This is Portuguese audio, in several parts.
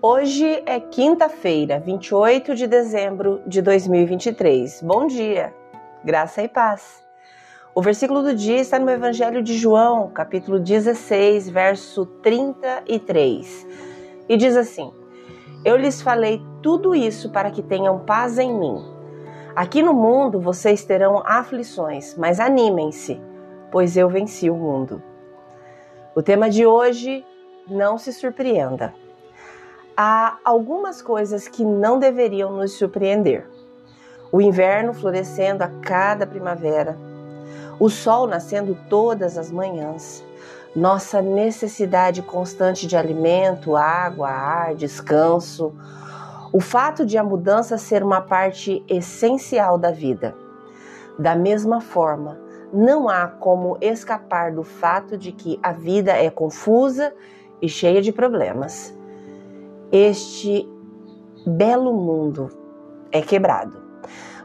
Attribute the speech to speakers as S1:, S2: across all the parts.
S1: Hoje é quinta-feira, 28 de dezembro de 2023. Bom dia, graça e paz. O versículo do dia está no Evangelho de João, capítulo 16, verso 33. E diz assim: Eu lhes falei tudo isso para que tenham paz em mim. Aqui no mundo vocês terão aflições, mas animem-se, pois eu venci o mundo. O tema de hoje, não se surpreenda há algumas coisas que não deveriam nos surpreender. O inverno florescendo a cada primavera, o sol nascendo todas as manhãs, nossa necessidade constante de alimento, água, ar, descanso, o fato de a mudança ser uma parte essencial da vida. Da mesma forma, não há como escapar do fato de que a vida é confusa e cheia de problemas este belo mundo é quebrado.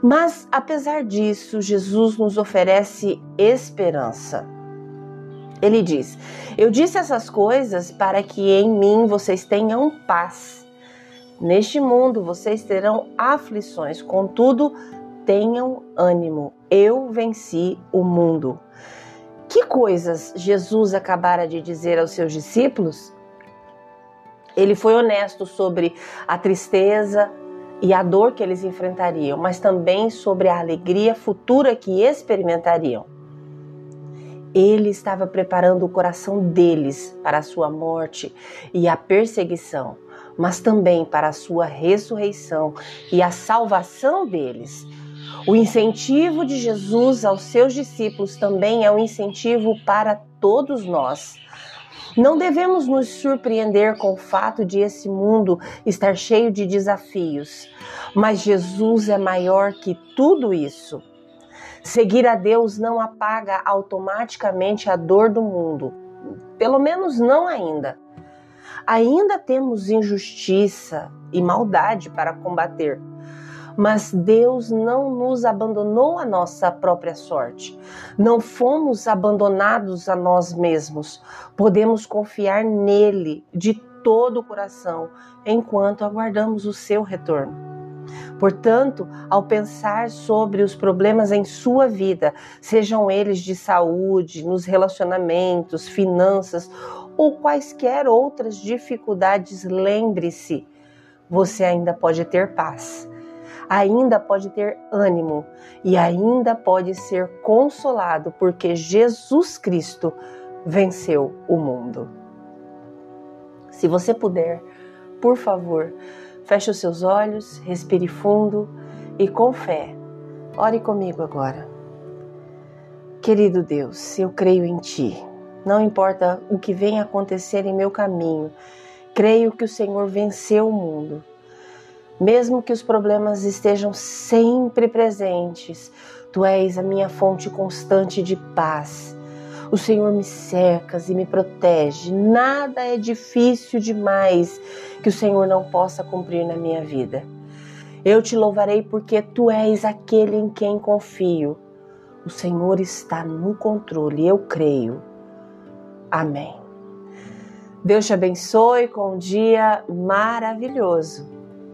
S1: Mas, apesar disso, Jesus nos oferece esperança. Ele diz: Eu disse essas coisas para que em mim vocês tenham paz. Neste mundo vocês terão aflições, contudo, tenham ânimo. Eu venci o mundo. Que coisas Jesus acabara de dizer aos seus discípulos? Ele foi honesto sobre a tristeza e a dor que eles enfrentariam, mas também sobre a alegria futura que experimentariam. Ele estava preparando o coração deles para a sua morte e a perseguição, mas também para a sua ressurreição e a salvação deles. O incentivo de Jesus aos seus discípulos também é um incentivo para todos nós. Não devemos nos surpreender com o fato de esse mundo estar cheio de desafios, mas Jesus é maior que tudo isso. Seguir a Deus não apaga automaticamente a dor do mundo, pelo menos não ainda. Ainda temos injustiça e maldade para combater mas Deus não nos abandonou à nossa própria sorte. Não fomos abandonados a nós mesmos. Podemos confiar nele de todo o coração enquanto aguardamos o seu retorno. Portanto, ao pensar sobre os problemas em sua vida, sejam eles de saúde, nos relacionamentos, finanças ou quaisquer outras dificuldades, lembre-se, você ainda pode ter paz ainda pode ter ânimo e ainda pode ser consolado, porque Jesus Cristo venceu o mundo. Se você puder, por favor, feche os seus olhos, respire fundo e com fé, ore comigo agora. Querido Deus, eu creio em Ti. Não importa o que venha acontecer em meu caminho, creio que o Senhor venceu o mundo mesmo que os problemas estejam sempre presentes, tu és a minha fonte constante de paz. O Senhor me cercas e me protege. Nada é difícil demais que o Senhor não possa cumprir na minha vida. Eu te louvarei porque tu és aquele em quem confio. O Senhor está no controle, eu creio. Amém. Deus te abençoe com um dia maravilhoso